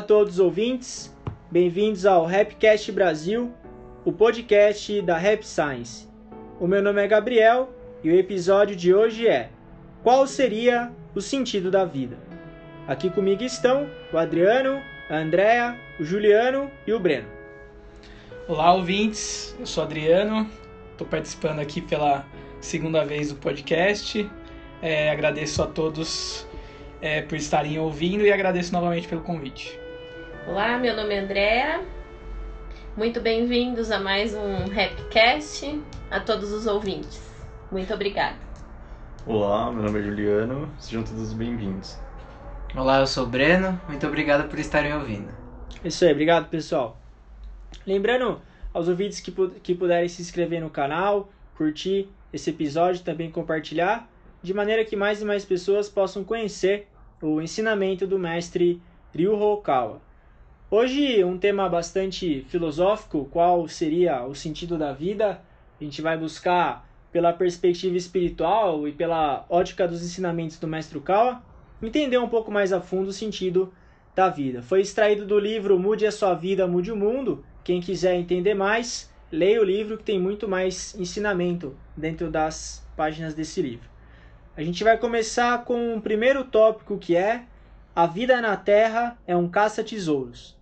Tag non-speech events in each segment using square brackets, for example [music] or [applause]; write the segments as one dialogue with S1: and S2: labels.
S1: a todos os ouvintes, bem-vindos ao Rapcast Brasil, o podcast da Rap Science. O meu nome é Gabriel e o episódio de hoje é Qual seria o sentido da vida? Aqui comigo estão o Adriano, a Andrea, o Juliano e o Breno.
S2: Olá, ouvintes. Eu sou Adriano. Estou participando aqui pela segunda vez do podcast. É, agradeço a todos é, por estarem ouvindo e agradeço novamente pelo convite.
S3: Olá, meu nome é Andrea. Muito bem-vindos a mais um Rapcast a todos os ouvintes. Muito obrigada.
S4: Olá, meu nome é Juliano. Sejam todos bem-vindos.
S5: Olá, eu sou o Breno. Muito obrigado por estarem ouvindo.
S1: Isso aí, obrigado pessoal. Lembrando aos ouvintes que, que puderem se inscrever no canal, curtir esse episódio, também compartilhar, de maneira que mais e mais pessoas possam conhecer o ensinamento do mestre Ryu Hokawa. Hoje um tema bastante filosófico, qual seria o sentido da vida? A gente vai buscar pela perspectiva espiritual e pela ótica dos ensinamentos do mestre Kawa, entender um pouco mais a fundo o sentido da vida. Foi extraído do livro Mude a Sua Vida, Mude o Mundo. Quem quiser entender mais, leia o livro que tem muito mais ensinamento dentro das páginas desse livro. A gente vai começar com o primeiro tópico que é A vida na Terra é um caça-tesouros.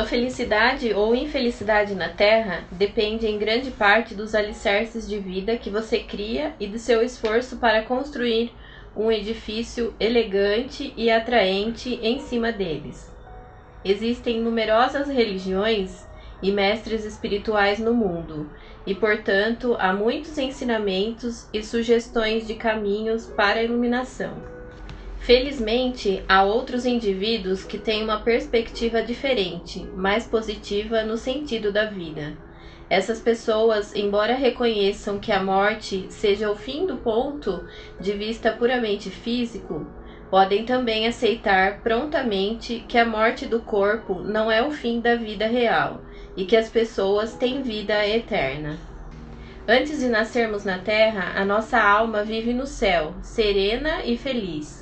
S3: Sua felicidade ou infelicidade na Terra depende em grande parte dos alicerces de vida que você cria e do seu esforço para construir um edifício elegante e atraente em cima deles. Existem numerosas religiões e mestres espirituais no mundo, e portanto há muitos ensinamentos e sugestões de caminhos para a iluminação. Felizmente, há outros indivíduos que têm uma perspectiva diferente, mais positiva no sentido da vida. Essas pessoas, embora reconheçam que a morte seja o fim do ponto de vista puramente físico, podem também aceitar prontamente que a morte do corpo não é o fim da vida real e que as pessoas têm vida eterna. Antes de nascermos na terra, a nossa alma vive no céu, serena e feliz.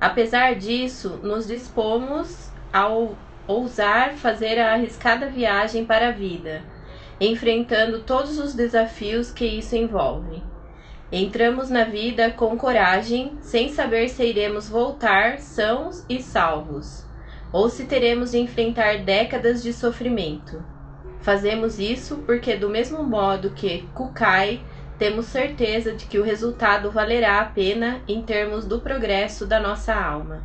S3: Apesar disso, nos dispomos ao ousar fazer a arriscada viagem para a vida, enfrentando todos os desafios que isso envolve. Entramos na vida com coragem, sem saber se iremos voltar sãos e salvos, ou se teremos de enfrentar décadas de sofrimento. Fazemos isso porque, do mesmo modo que Kukai temos certeza de que o resultado valerá a pena em termos do progresso da nossa alma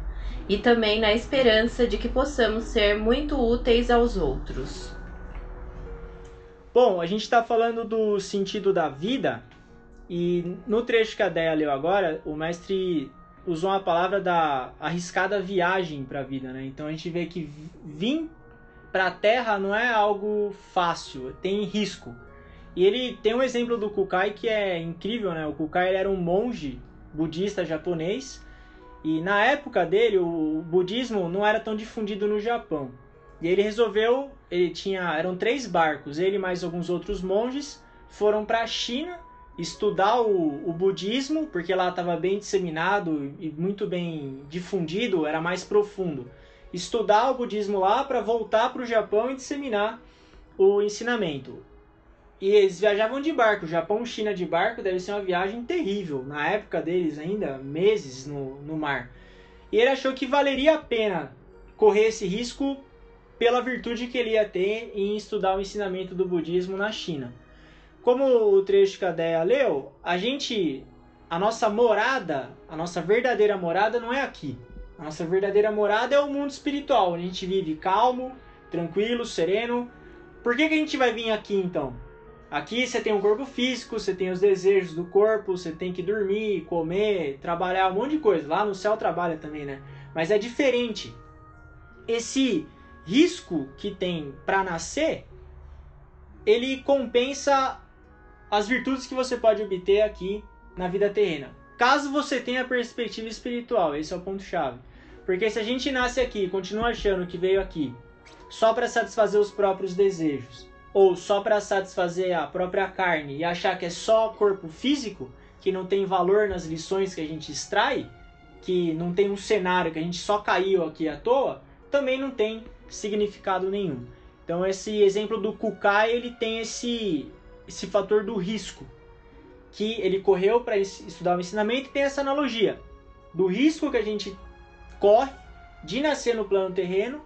S3: e também na esperança de que possamos ser muito úteis aos outros.
S1: Bom, a gente está falando do sentido da vida e no trecho que a Deia leu agora, o mestre usou a palavra da arriscada viagem para a vida, né? Então a gente vê que vir para a Terra não é algo fácil, tem risco. E ele tem um exemplo do Kukai que é incrível, né? O Kukai era um monge budista japonês e na época dele o budismo não era tão difundido no Japão. E ele resolveu, ele tinha, eram três barcos, ele mais alguns outros monges foram para a China estudar o, o budismo, porque lá estava bem disseminado e muito bem difundido, era mais profundo. Estudar o budismo lá para voltar para o Japão e disseminar o ensinamento. E eles viajavam de barco. Japão, China de barco deve ser uma viagem terrível. Na época deles ainda, meses no, no mar. E ele achou que valeria a pena correr esse risco pela virtude que ele ia ter em estudar o ensinamento do budismo na China. Como o trecho que a Deia leu, a gente, a nossa morada, a nossa verdadeira morada não é aqui. A nossa verdadeira morada é o mundo espiritual, onde a gente vive calmo, tranquilo, sereno. Por que, que a gente vai vir aqui então? Aqui você tem um corpo físico, você tem os desejos do corpo, você tem que dormir, comer, trabalhar, um monte de coisa. Lá no céu trabalha também, né? Mas é diferente. Esse risco que tem para nascer, ele compensa as virtudes que você pode obter aqui na vida terrena. Caso você tenha perspectiva espiritual, esse é o ponto chave. Porque se a gente nasce aqui e continua achando que veio aqui só para satisfazer os próprios desejos, ou só para satisfazer a própria carne e achar que é só corpo físico, que não tem valor nas lições que a gente extrai, que não tem um cenário que a gente só caiu aqui à toa, também não tem significado nenhum. Então esse exemplo do Kukai, ele tem esse esse fator do risco, que ele correu para estudar o ensinamento e tem essa analogia do risco que a gente corre de nascer no plano terreno,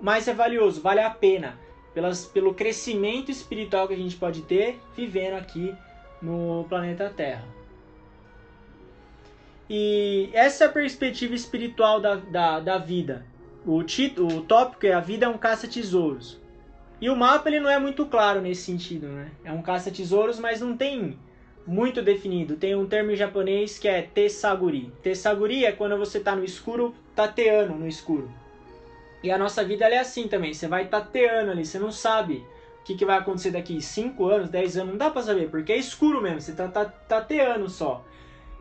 S1: mas é valioso, vale a pena pelas, pelo crescimento espiritual que a gente pode ter vivendo aqui no planeta Terra. E essa é a perspectiva espiritual da, da, da vida. O, título, o tópico é A Vida é um Caça-Tesouros. E o mapa ele não é muito claro nesse sentido, né? É um caça-tesouros, mas não tem muito definido. Tem um termo em japonês que é tesaguri. Tesaguri é quando você está no escuro, tateando no escuro. E a nossa vida é assim também. Você vai tateando ali, você não sabe o que, que vai acontecer daqui 5 anos, 10 anos, não dá para saber, porque é escuro mesmo, você tá, tateando só.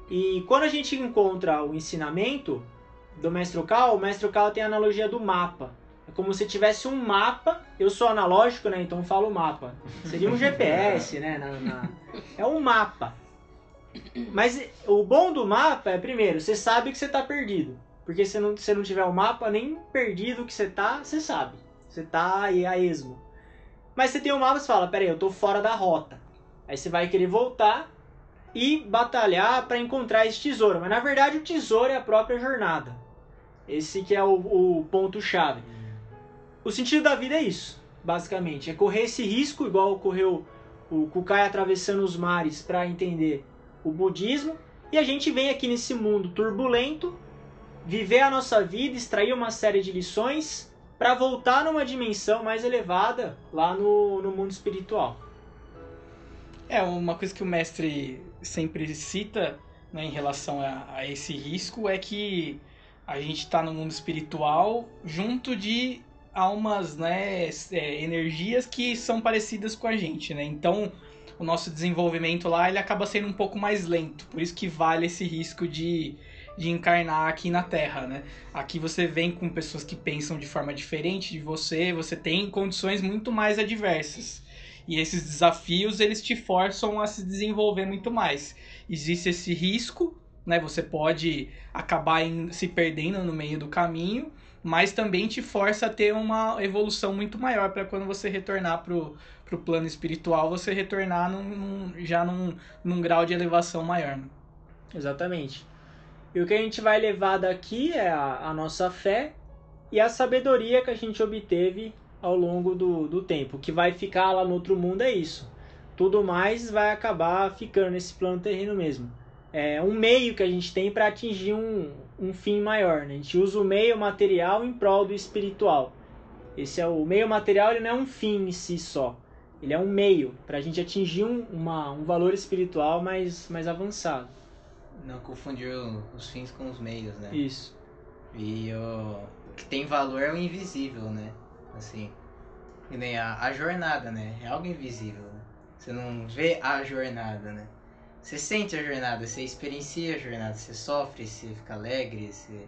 S1: E quando a gente encontra o ensinamento do Mestre Cal, o Mestre Cal tem a analogia do mapa. É como se tivesse um mapa, eu sou analógico, né? Então falo mapa. Seria um [laughs] GPS, né? Na, na... É um mapa. Mas o bom do mapa é, primeiro, você sabe que você está perdido. Porque se não, se não tiver o mapa, nem perdido que você tá, você sabe. Você tá aí a esmo. Mas você tem o mapa, você fala, peraí, eu tô fora da rota. Aí você vai querer voltar e batalhar para encontrar esse tesouro. Mas na verdade o tesouro é a própria jornada. Esse que é o, o ponto-chave. O sentido da vida é isso, basicamente. É correr esse risco, igual ocorreu o Kukai atravessando os mares para entender o budismo. E a gente vem aqui nesse mundo turbulento viver a nossa vida, extrair uma série de lições para voltar numa dimensão mais elevada lá no, no mundo espiritual.
S2: É, uma coisa que o mestre sempre cita né, em relação a, a esse risco é que a gente está no mundo espiritual junto de almas, né, é, energias que são parecidas com a gente, né? Então, o nosso desenvolvimento lá ele acaba sendo um pouco mais lento, por isso que vale esse risco de de encarnar aqui na Terra, né? Aqui você vem com pessoas que pensam de forma diferente de você, você tem condições muito mais adversas. E esses desafios, eles te forçam a se desenvolver muito mais. Existe esse risco, né? Você pode acabar em, se perdendo no meio do caminho, mas também te força a ter uma evolução muito maior para quando você retornar pro, pro plano espiritual, você retornar num, num, já num, num grau de elevação maior. Né?
S1: Exatamente. E o que a gente vai levar daqui é a, a nossa fé e a sabedoria que a gente obteve ao longo do, do tempo. O que vai ficar lá no outro mundo é isso. Tudo mais vai acabar ficando nesse plano terreno mesmo. É um meio que a gente tem para atingir um, um fim maior. Né? A gente usa o meio material em prol do espiritual. Esse é o meio material, ele não é um fim em si só. Ele é um meio para a gente atingir um, uma, um valor espiritual mais, mais avançado.
S5: Não confundir os fins com os meios, né?
S1: Isso.
S5: E o que tem valor é o invisível, né? Assim. E nem a, a jornada, né? É algo invisível. Né? Você não vê a jornada, né? Você sente a jornada, você experiencia a jornada, você sofre, você fica alegre, você...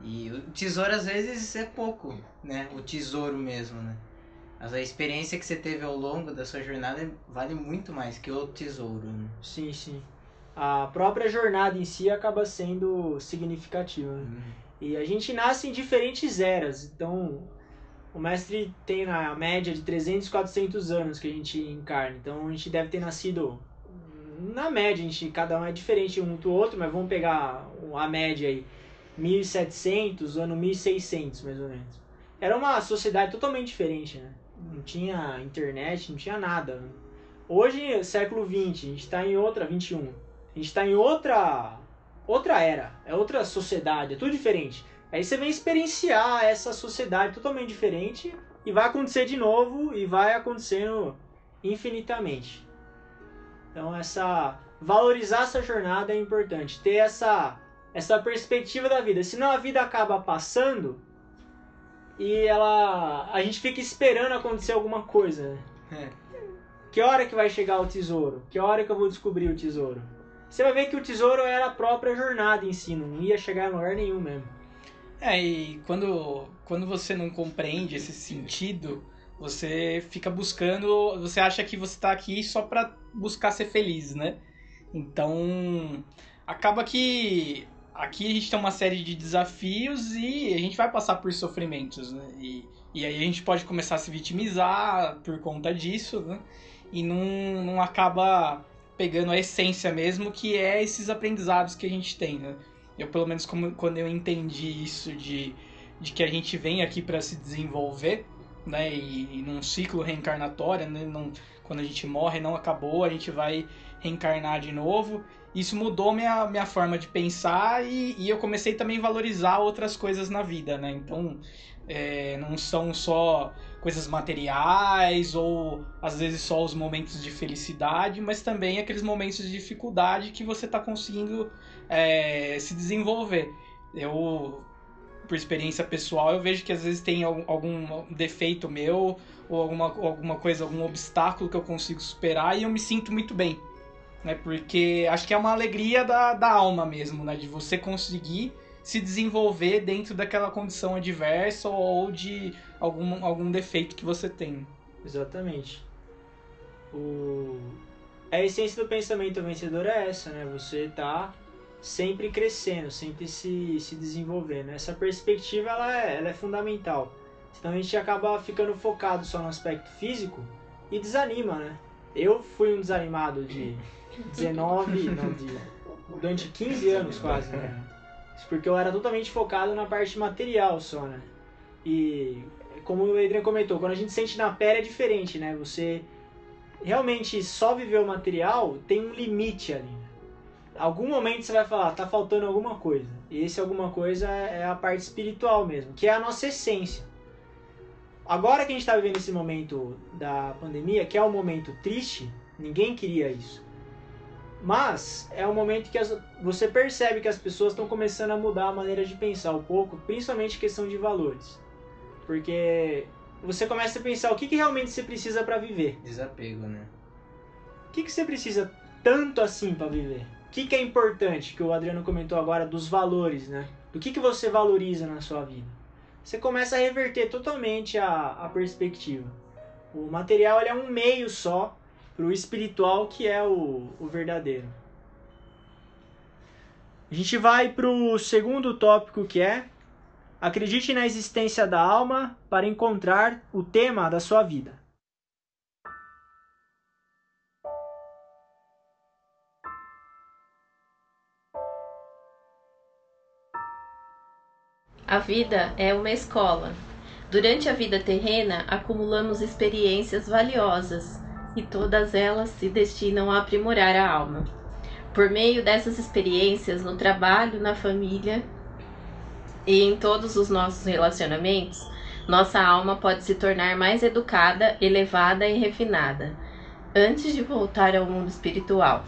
S5: E o tesouro às vezes é pouco, né? O tesouro mesmo, né? Mas a experiência que você teve ao longo da sua jornada vale muito mais que o tesouro, né?
S1: Sim, sim a própria jornada em si acaba sendo significativa. Né? Uhum. E a gente nasce em diferentes eras, então o mestre tem na média de 300, 400 anos que a gente encarna, então a gente deve ter nascido na média, a gente, cada um é diferente um do outro, mas vamos pegar a média aí, 1700, ano 1600 mais ou menos. Era uma sociedade totalmente diferente, né? Não tinha internet, não tinha nada. Hoje, século 20, a gente está em outra, 21 a gente está em outra outra era, é outra sociedade, é tudo diferente. Aí você vem experienciar essa sociedade totalmente diferente e vai acontecer de novo e vai acontecendo infinitamente. Então essa valorizar essa jornada é importante, ter essa essa perspectiva da vida. Senão a vida acaba passando e ela a gente fica esperando acontecer alguma coisa. Né? É. Que hora que vai chegar o tesouro? Que hora que eu vou descobrir o tesouro? Você vai ver que o tesouro era a própria jornada em si, não ia chegar em lugar nenhum mesmo.
S2: É, e quando, quando você não compreende esse sentido você fica buscando, você acha que você está aqui só para buscar ser feliz, né? Então, acaba que aqui a gente tem uma série de desafios e a gente vai passar por sofrimentos, né? E, e aí a gente pode começar a se vitimizar por conta disso, né? E não, não acaba pegando a essência mesmo, que é esses aprendizados que a gente tem, né? Eu, pelo menos, como, quando eu entendi isso de, de que a gente vem aqui para se desenvolver, né? E, e num ciclo reencarnatório, né? Não, quando a gente morre, não acabou, a gente vai reencarnar de novo. Isso mudou minha, minha forma de pensar e, e eu comecei também a valorizar outras coisas na vida, né? Então, é, não são só coisas materiais ou às vezes só os momentos de felicidade, mas também aqueles momentos de dificuldade que você está conseguindo é, se desenvolver. Eu, por experiência pessoal, eu vejo que às vezes tem algum defeito meu ou alguma, alguma coisa, algum obstáculo que eu consigo superar e eu me sinto muito bem. Né? Porque acho que é uma alegria da, da alma mesmo, né? De você conseguir se desenvolver dentro daquela condição adversa ou de algum, algum defeito que você tem.
S1: Exatamente. O... A essência do pensamento vencedor é essa, né? Você tá sempre crescendo, sempre se, se desenvolvendo. Essa perspectiva ela é, ela é fundamental. Senão a gente acaba ficando focado só no aspecto físico e desanima, né? Eu fui um desanimado de [laughs] 19, não, de, durante 15 anos quase, né? Porque eu era totalmente focado na parte material só, né? E como o Adrian comentou, quando a gente sente na pele é diferente, né? Você realmente só viver o material tem um limite ali. Né? Algum momento você vai falar, tá faltando alguma coisa. E esse alguma coisa é a parte espiritual mesmo, que é a nossa essência. Agora que a gente está vivendo esse momento da pandemia, que é um momento triste, ninguém queria isso. Mas é um momento que as, você percebe que as pessoas estão começando a mudar a maneira de pensar um pouco, principalmente questão de valores. Porque você começa a pensar o que, que realmente você precisa para viver.
S5: Desapego, né?
S1: O que, que você precisa tanto assim para viver? O que, que é importante, que o Adriano comentou agora, dos valores, né? Do que, que você valoriza na sua vida? Você começa a reverter totalmente a, a perspectiva. O material é um meio só para o espiritual que é o, o verdadeiro. A gente vai para o segundo tópico que é acredite na existência da alma para encontrar o tema da sua vida.
S3: A vida é uma escola. Durante a vida terrena, acumulamos experiências valiosas e todas elas se destinam a aprimorar a alma. Por meio dessas experiências no trabalho, na família e em todos os nossos relacionamentos, nossa alma pode se tornar mais educada, elevada e refinada, antes de voltar ao mundo espiritual.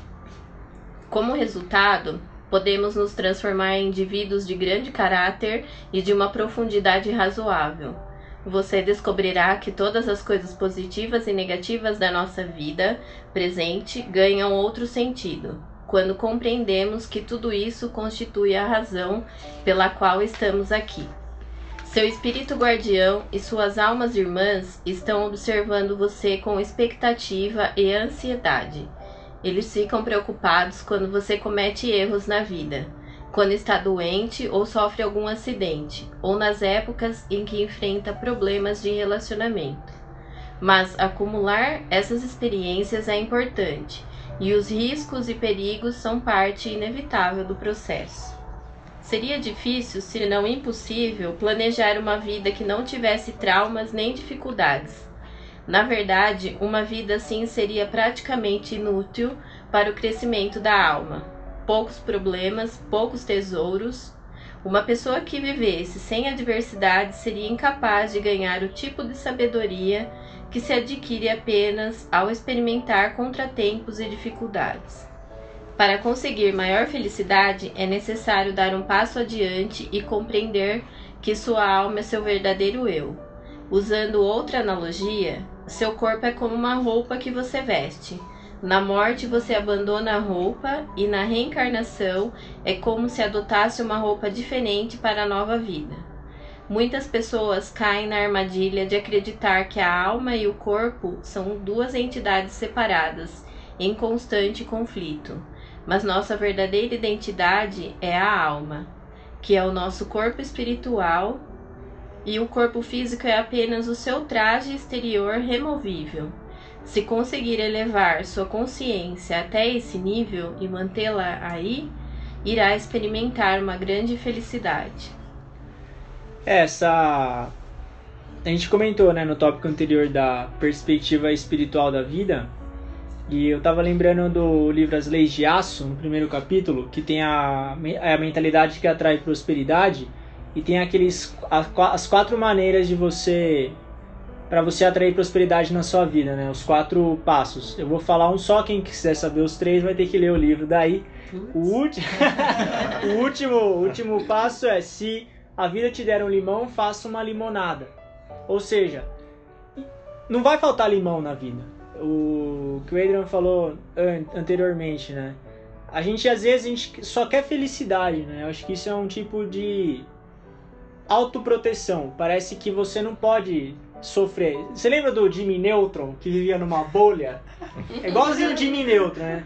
S3: Como resultado, podemos nos transformar em indivíduos de grande caráter e de uma profundidade razoável. Você descobrirá que todas as coisas positivas e negativas da nossa vida presente ganham outro sentido, quando compreendemos que tudo isso constitui a razão pela qual estamos aqui. Seu espírito guardião e suas almas irmãs estão observando você com expectativa e ansiedade. Eles ficam preocupados quando você comete erros na vida quando está doente ou sofre algum acidente, ou nas épocas em que enfrenta problemas de relacionamento. Mas acumular essas experiências é importante, e os riscos e perigos são parte inevitável do processo. Seria difícil, se não impossível, planejar uma vida que não tivesse traumas nem dificuldades. Na verdade, uma vida assim seria praticamente inútil para o crescimento da alma, poucos problemas, poucos tesouros. Uma pessoa que vivesse sem adversidade seria incapaz de ganhar o tipo de sabedoria que se adquire apenas ao experimentar contratempos e dificuldades. Para conseguir maior felicidade, é necessário dar um passo adiante e compreender que sua alma é seu verdadeiro eu. Usando outra analogia, seu corpo é como uma roupa que você veste. Na morte você abandona a roupa e na reencarnação é como se adotasse uma roupa diferente para a nova vida. Muitas pessoas caem na armadilha de acreditar que a alma e o corpo são duas entidades separadas, em constante conflito. Mas nossa verdadeira identidade é a alma, que é o nosso corpo espiritual, e o corpo físico é apenas o seu traje exterior removível. Se conseguir elevar sua consciência até esse nível e mantê-la aí, irá experimentar uma grande felicidade.
S1: Essa. A gente comentou né, no tópico anterior da perspectiva espiritual da vida. E eu tava lembrando do livro As Leis de Aço, no primeiro capítulo, que tem a, a mentalidade que atrai prosperidade. E tem aqueles as quatro maneiras de você para você atrair prosperidade na sua vida, né? Os quatro passos. Eu vou falar um só, quem quiser saber os três vai ter que ler o livro daí. O, [laughs] último, o último, último passo é se a vida te der um limão, faça uma limonada. Ou seja, não vai faltar limão na vida. O que o Adrian falou anteriormente, né? A gente às vezes a gente só quer felicidade, né? Eu acho que isso é um tipo de autoproteção. Parece que você não pode sofrer. Você lembra do Jimmy Neutron que vivia numa bolha? É igualzinho o Jimmy Neutron, né?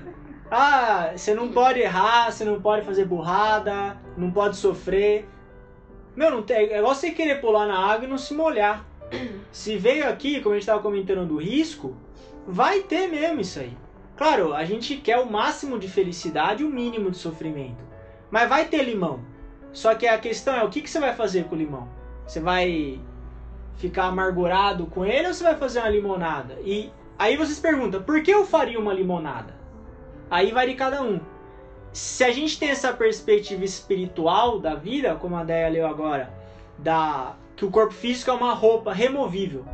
S1: Ah, você não pode errar, você não pode fazer burrada, não pode sofrer. Meu, não tem, é igual você querer pular na água e não se molhar. [clears throat] Se veio aqui, como a gente estava comentando do risco, vai ter mesmo isso aí. Claro, a gente quer o máximo de felicidade e o mínimo de sofrimento. Mas vai ter limão. Só que a questão é o que, que você vai fazer com o limão? Você vai ficar amargurado com ele ou você vai fazer uma limonada? E aí vocês perguntam, por que eu faria uma limonada? Aí vai de cada um se a gente tem essa perspectiva espiritual da vida, como a Deia leu agora, da que o corpo físico é uma roupa removível,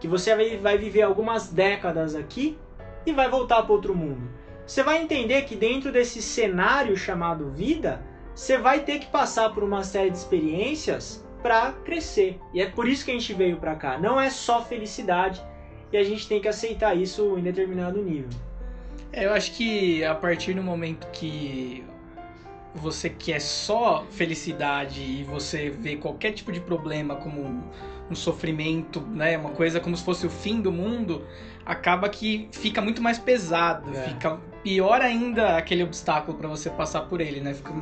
S1: que você vai, viver algumas décadas aqui e vai voltar para outro mundo. Você vai entender que dentro desse cenário chamado vida, você vai ter que passar por uma série de experiências para crescer. E é por isso que a gente veio para cá. Não é só felicidade e a gente tem que aceitar isso em determinado nível.
S2: Eu acho que a partir do momento que você quer só felicidade e você vê qualquer tipo de problema como um, um sofrimento, né, uma coisa como se fosse o fim do mundo, acaba que fica muito mais pesado, é. fica pior ainda aquele obstáculo para você passar por ele, né? Fica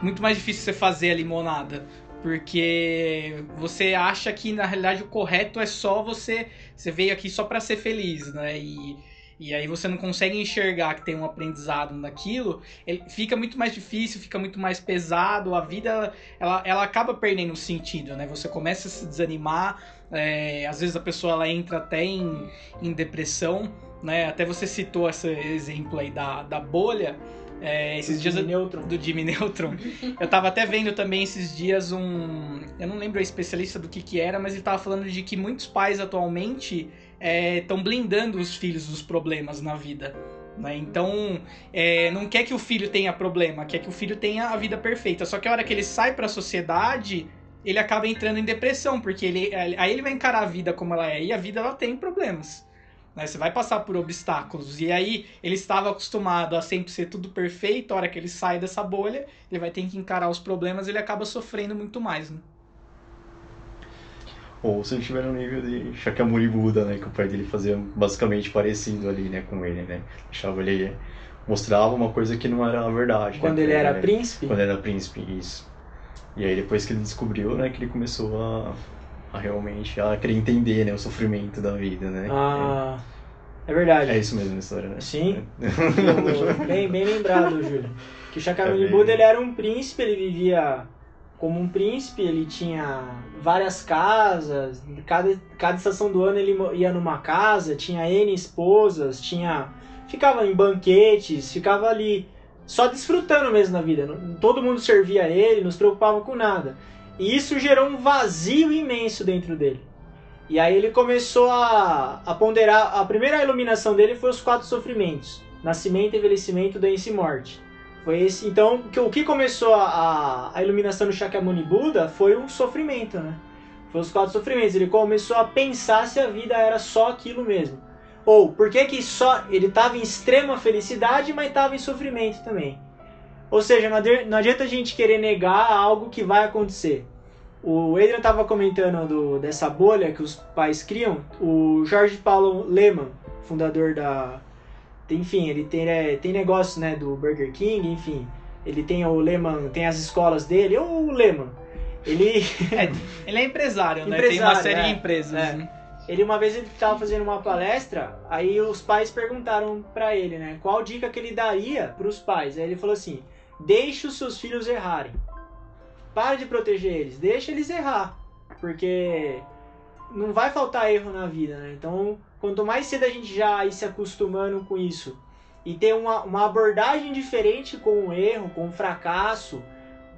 S2: muito mais difícil você fazer a limonada, porque você acha que na realidade o correto é só você, você veio aqui só para ser feliz, né? E e aí você não consegue enxergar que tem um aprendizado naquilo, ele fica muito mais difícil, fica muito mais pesado, a vida ela, ela acaba perdendo o sentido, né? Você começa a se desanimar, é, às vezes a pessoa ela entra até em, em depressão, né? Até você citou esse exemplo aí da, da bolha. É, esses do dias
S1: Jimmy
S2: do Jimmy Neutron. eu tava até vendo também esses dias um, eu não lembro a especialista do que que era, mas ele tava falando de que muitos pais atualmente estão é, blindando os filhos dos problemas na vida. Né? Então, é, não quer que o filho tenha problema, quer que o filho tenha a vida perfeita. Só que a hora que ele sai para a sociedade, ele acaba entrando em depressão, porque ele, aí ele vai encarar a vida como ela é, e a vida ela tem problemas. Né? Você vai passar por obstáculos. E aí ele estava acostumado a sempre ser tudo perfeito, a hora que ele sai dessa bolha, ele vai ter que encarar os problemas, ele acaba sofrendo muito mais. Né?
S4: Ou se ele estiver no nível de Shakyamuni Buda, né? Que o pai dele fazia basicamente parecido ali, né? Com ele, né? Deixava ele... Mostrava uma coisa que não era a verdade.
S1: Quando
S4: né,
S1: ele era
S4: né?
S1: príncipe?
S4: Quando ele era príncipe, isso. E aí depois que ele descobriu, né? Que ele começou a, a realmente a querer entender, né? O sofrimento da vida, né?
S1: Ah... É verdade.
S4: É isso mesmo a história, né?
S1: Sim. É. [laughs] bem, bem lembrado, Júlio. Que o Shakyamuni é Buda ele era um príncipe, ele vivia como um príncipe, ele tinha várias casas, cada, cada estação do ano ele ia numa casa, tinha N esposas, tinha ficava em banquetes, ficava ali só desfrutando mesmo da vida. Todo mundo servia ele, não se preocupava com nada. E isso gerou um vazio imenso dentro dele. E aí ele começou a, a ponderar. A primeira iluminação dele foi os quatro sofrimentos: nascimento, envelhecimento, doença e morte. Esse, então, o que começou a, a iluminação do Shakyamuni Buda foi o sofrimento, né? Foi os quatro sofrimentos. Ele começou a pensar se a vida era só aquilo mesmo. Ou, por que que só ele estava em extrema felicidade, mas estava em sofrimento também. Ou seja, não adianta a gente querer negar algo que vai acontecer. O Adrian estava comentando do, dessa bolha que os pais criam. O Jorge Paulo Lehmann, fundador da. Enfim, ele tem, é, tem negócio né, do Burger King, enfim. Ele tem o Lehman, tem as escolas dele. O Lehman, ele.
S2: É, ele é empresário, né?
S1: Empresário,
S2: tem uma série
S1: é,
S2: de empresas.
S1: é.
S2: né?
S1: Ele uma vez ele estava fazendo uma palestra, aí os pais perguntaram para ele, né, qual dica que ele daria para os pais. Aí ele falou assim: "Deixe os seus filhos errarem. Pare de proteger eles, deixa eles errar, porque não vai faltar erro na vida, né? Então, quanto mais cedo a gente já ir se acostumando com isso e ter uma, uma abordagem diferente com o erro, com o fracasso,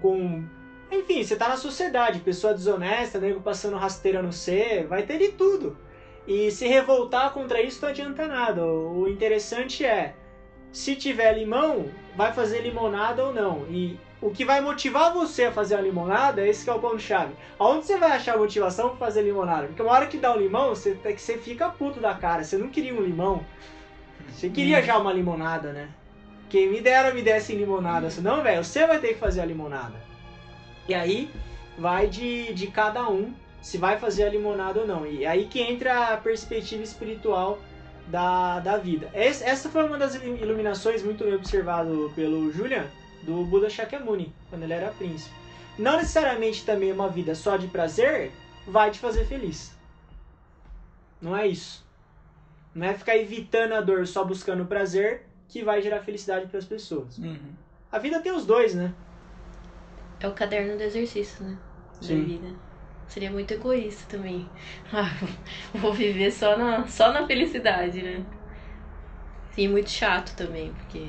S1: com enfim, você tá na sociedade, pessoa desonesta, nego passando rasteira no C, vai ter de tudo. E se revoltar contra isso não adianta nada. O interessante é, se tiver limão, vai fazer limonada ou não. E o que vai motivar você a fazer a limonada, esse que é o ponto-chave. Aonde você vai achar motivação para fazer limonada? Porque uma hora que dá um limão, você, que você fica puto da cara. Você não queria um limão. Você queria já uma limonada, né? Quem me dera me desse limonada. Senão, velho, você vai ter que fazer a limonada. E aí vai de, de cada um se vai fazer a limonada ou não. E aí que entra a perspectiva espiritual da, da vida. Es- Essa foi uma das iluminações muito bem observado pelo Julian do Buda Shakyamuni, quando ele era príncipe. Não necessariamente também uma vida só de prazer vai te fazer feliz. Não é isso. Não é ficar evitando a dor só buscando prazer que vai gerar felicidade para as pessoas.
S2: Uhum.
S1: A vida tem os dois, né?
S3: É o caderno do exercício, né?
S1: Sim.
S3: Da vida. Seria muito egoísta também. Ah, [laughs] vou viver só na, só na felicidade, né? E muito chato também, porque,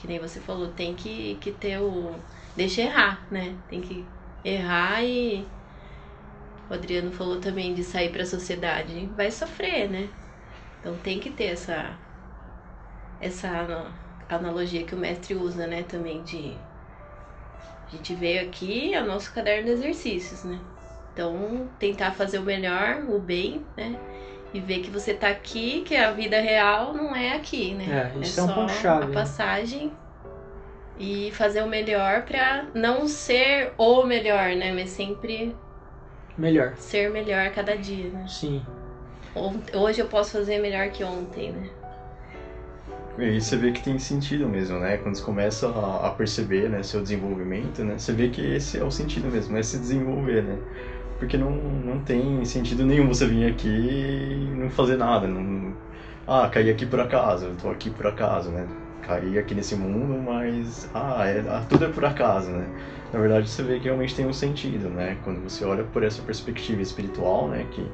S3: que nem você falou, tem que, que ter o. Deixa errar, né? Tem que errar e. O Adriano falou também de sair pra sociedade. Vai sofrer, né? Então tem que ter essa. Essa ana- analogia que o mestre usa, né? Também de. A gente veio aqui, é o nosso caderno de exercícios, né? Então, tentar fazer o melhor, o bem, né? E ver que você tá aqui, que a vida real não é aqui, né?
S1: É, isso é um
S3: só
S1: ponto-chave,
S3: a
S1: né?
S3: passagem e fazer o melhor pra não ser o melhor, né? Mas sempre
S1: Melhor.
S3: ser melhor a cada dia, né?
S1: Sim.
S3: Hoje eu posso fazer melhor que ontem, né?
S4: E aí você vê que tem sentido mesmo, né? Quando você começa a, a perceber, né, seu desenvolvimento, né? Você vê que esse é o sentido mesmo, é se desenvolver, né? Porque não, não tem sentido nenhum você vir aqui e não fazer nada. Não... Ah, caí aqui por acaso, eu tô aqui por acaso, né? Caí aqui nesse mundo, mas... Ah, é, ah, tudo é por acaso, né? Na verdade, você vê que realmente tem um sentido, né? Quando você olha por essa perspectiva espiritual, né? Que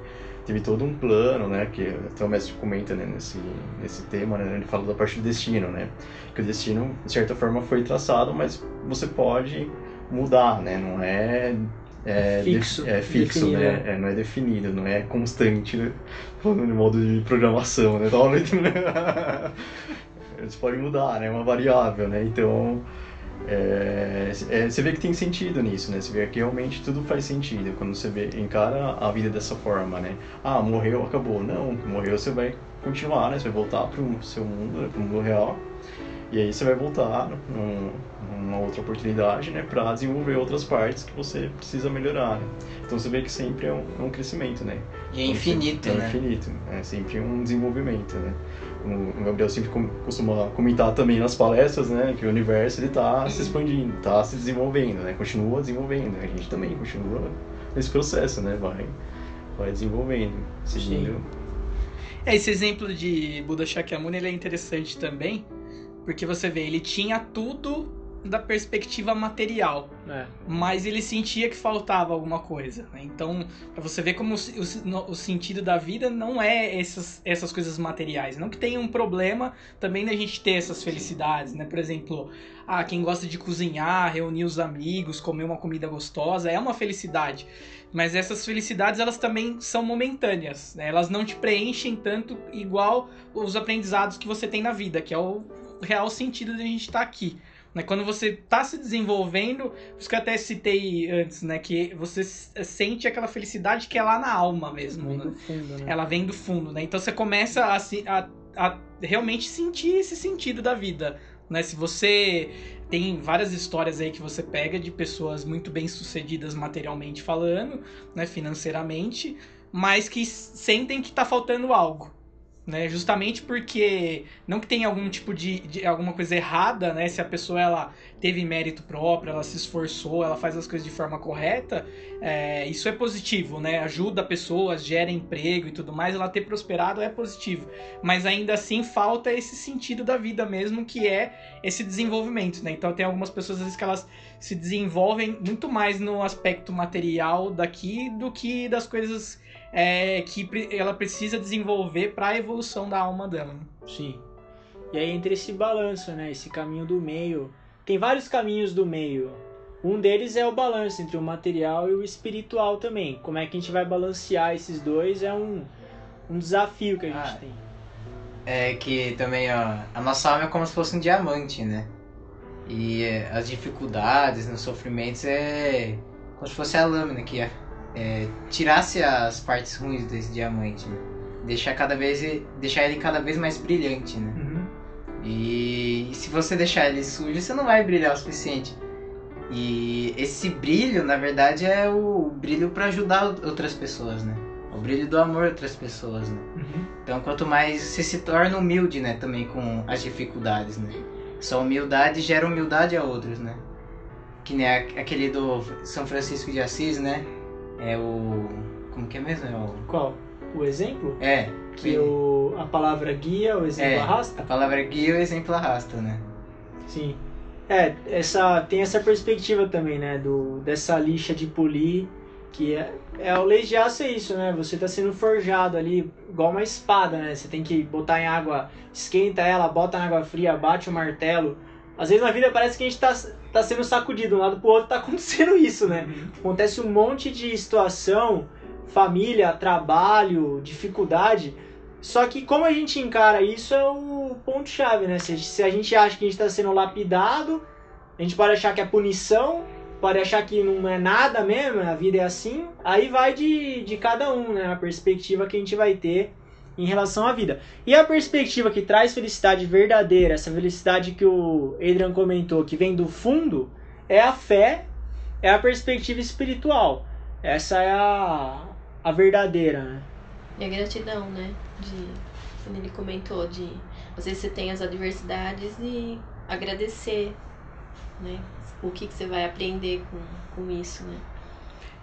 S4: teve todo um plano, né? Que até o mestre comenta né, nesse, nesse tema, né? Ele fala da parte do destino, né? Que o destino, de certa forma, foi traçado, mas você pode mudar, né? Não é... É
S1: Fixo,
S4: de- é fixo,
S1: definido,
S4: né? É, não é definido, não é constante, né? Falando de modo de programação, né? Tava Eles [laughs] podem mudar, né? É uma variável, né? Então, é, é, você vê que tem sentido nisso, né? Você vê que realmente tudo faz sentido quando você vê, encara a vida dessa forma, né? Ah, morreu, acabou. Não, morreu, você vai continuar, né? Você vai voltar pro seu mundo, né? pro mundo real. E aí você vai voltar num- numa outra oportunidade, né? Pra desenvolver outras partes que você precisa melhorar, né? Então você vê que sempre é um, é um crescimento, né?
S5: E é infinito,
S4: é
S5: né?
S4: infinito, é sempre um desenvolvimento, né? O Gabriel sempre costuma comentar também nas palestras, né, que o universo ele tá se expandindo, tá se desenvolvendo, né? Continua desenvolvendo, a gente também continua nesse processo, né? Vai, vai desenvolvendo, seguindo.
S2: É, esse exemplo de Buda Shakyamuni ele é interessante também, porque você vê, ele tinha tudo da perspectiva material,
S1: É.
S2: mas ele sentia que faltava alguma coisa. né? Então, pra você ver como o, o- o sentido da vida não é essas, essas coisas materiais. Não que tenha um problema também da gente ter essas felicidades, né? Por exemplo, ah, quem gosta de cozinhar, reunir os amigos, comer uma comida gostosa, é uma felicidade. Mas essas felicidades, elas também são momentâneas, né? Elas não te preenchem tanto igual os aprendizados que você tem na vida, que é o real sentido de a gente estar aqui. Né? Quando você está se desenvolvendo, por isso que eu até citei antes, né? Que você s- sente aquela felicidade que é lá na alma mesmo,
S1: Vem
S2: né?
S1: do fundo, né?
S2: Ela vem do fundo, né? Então você começa a, a, a realmente sentir esse sentido da vida, Né? Se você tem várias histórias aí que você pega de pessoas muito bem sucedidas materialmente falando, né, financeiramente, mas que sentem que está faltando algo né? Justamente porque não que tenha algum tipo de, de, alguma coisa errada, né? Se a pessoa ela teve mérito próprio, ela se esforçou, ela faz as coisas de forma correta, é, isso é positivo, né? Ajuda pessoas, gera emprego e tudo mais, ela ter prosperado é positivo. Mas ainda assim falta esse sentido da vida mesmo, que é esse desenvolvimento, né? Então tem algumas pessoas às vezes que elas se desenvolvem muito mais no aspecto material daqui do que das coisas é, que ela precisa desenvolver para a evolução da alma dela. Né?
S1: Sim. E aí entre esse balanço, né, esse caminho do meio, tem vários caminhos do meio. Um deles é o balanço entre o material e o espiritual também. Como é que a gente vai balancear esses dois é um, um desafio que a gente ah, tem.
S5: É que também, ó, a nossa alma é como se fosse um diamante, né? E é, as dificuldades, os sofrimentos é como se fosse a lâmina que é é, tirasse as partes ruins desse diamante, né? Deixar cada vez deixar ele cada vez mais brilhante, né? Uhum. E, e se você deixar ele sujo, você não vai brilhar o suficiente. E esse brilho, na verdade, é o brilho para ajudar outras pessoas, né? O brilho do amor a outras pessoas, né? Uhum. Então, quanto mais você se torna humilde, né, também com as dificuldades, né? Só humildade gera humildade a outros, né? Que nem aquele do São Francisco de Assis, né? É o. Como que é mesmo? É o...
S1: Qual? O exemplo?
S5: É.
S1: Que o, a palavra guia, o exemplo é, arrasta?
S5: A palavra guia o exemplo arrasta, né?
S1: Sim. É, essa, tem essa perspectiva também, né? Do, dessa lixa de polir, que é, é o lei de aço é isso, né? Você está sendo forjado ali, igual uma espada, né? Você tem que botar em água, esquenta ela, bota na água fria, bate o martelo. Às vezes na vida parece que a gente está tá sendo sacudido de um lado pro outro, tá [laughs] acontecendo isso, né? Uhum. Acontece um monte de situação, família, trabalho, dificuldade. Só que como a gente encara isso é o ponto-chave, né? Se, se a gente acha que a gente está sendo lapidado, a gente pode achar que é punição, pode achar que não é nada mesmo, a vida é assim. Aí vai de, de cada um, né? A perspectiva que a gente vai ter em relação à vida. E a perspectiva que traz felicidade verdadeira, essa felicidade que o Adrian comentou, que vem do fundo, é a fé, é a perspectiva espiritual. Essa é a, a verdadeira, né?
S3: E a gratidão, né? De, quando ele comentou, de você você tem as adversidades e agradecer, né? O que, que você vai aprender com, com isso, né?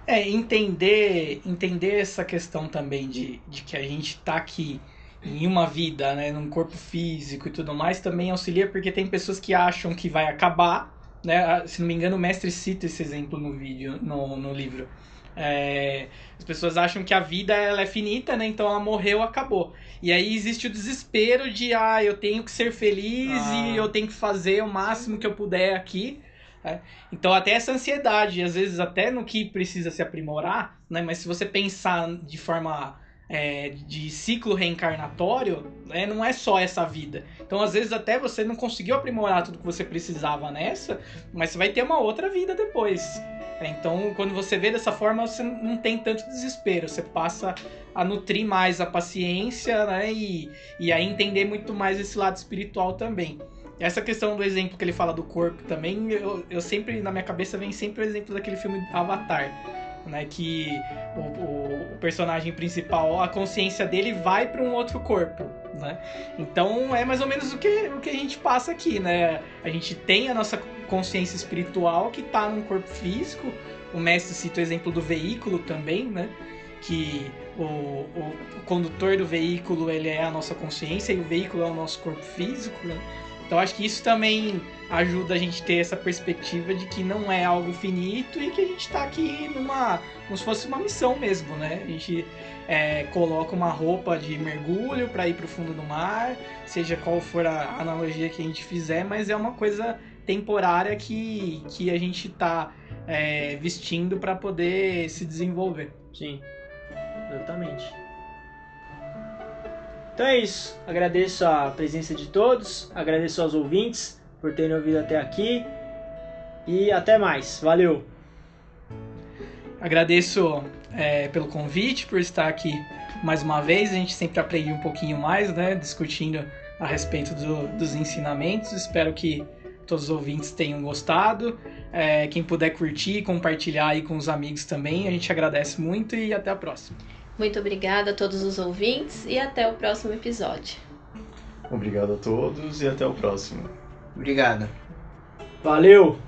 S2: É, entender, entender essa questão também de, de que a gente tá aqui em uma vida, né, num corpo físico e tudo mais, também auxilia porque tem pessoas que acham que vai acabar, né? Ah, se não me engano, o mestre cita esse exemplo no vídeo, no, no livro. É, as pessoas acham que a vida ela é finita, né? Então ela morreu, acabou. E aí existe o desespero de, ah, eu tenho que ser feliz ah. e eu tenho que fazer o máximo que eu puder aqui. Né? Então, até essa ansiedade, às vezes até no que precisa se aprimorar, né? mas se você pensar de forma é, de ciclo reencarnatório, né? não é só essa vida. Então, às vezes, até você não conseguiu aprimorar tudo que você precisava nessa, mas você vai ter uma outra vida depois. É, então, quando você vê dessa forma, você não tem tanto desespero, você passa a nutrir mais a paciência né? e, e a entender muito mais esse lado espiritual também. Essa questão do exemplo que ele fala do corpo também, eu, eu sempre, na minha cabeça, vem sempre o exemplo daquele filme Avatar. Né, que o, o, o, personagem principal, a consciência dele vai para um outro corpo, né? Então é mais ou menos o que, o que a gente passa aqui, né? A gente tem a nossa consciência espiritual que está num corpo físico. O mestre cita o exemplo do veículo também, né? Que o, o, condutor do veículo ele é a nossa consciência e o veículo é o nosso corpo físico, né? Então acho que isso também ajuda a gente ter essa perspectiva de que não é algo finito e que a gente está aqui numa. como se fosse uma missão mesmo, né? A gente é, coloca uma roupa de mergulho para ir para o fundo do mar, seja qual for a analogia que a gente fizer, mas é uma coisa temporária que, que a gente está é, vestindo para poder se desenvolver.
S1: Sim, exatamente. Então é isso. Agradeço a presença de todos, agradeço aos ouvintes por terem ouvido até aqui e até mais. Valeu!
S2: Agradeço é, pelo convite, por estar aqui mais uma vez. A gente sempre aprende um pouquinho mais, né? Discutindo a respeito do, dos ensinamentos. Espero que todos os ouvintes tenham gostado. É, quem puder curtir e compartilhar aí com os amigos também, a gente agradece muito e até a próxima.
S3: Muito obrigada a todos os ouvintes e até o próximo episódio.
S4: Obrigado a todos e até o próximo.
S5: Obrigado.
S1: Valeu!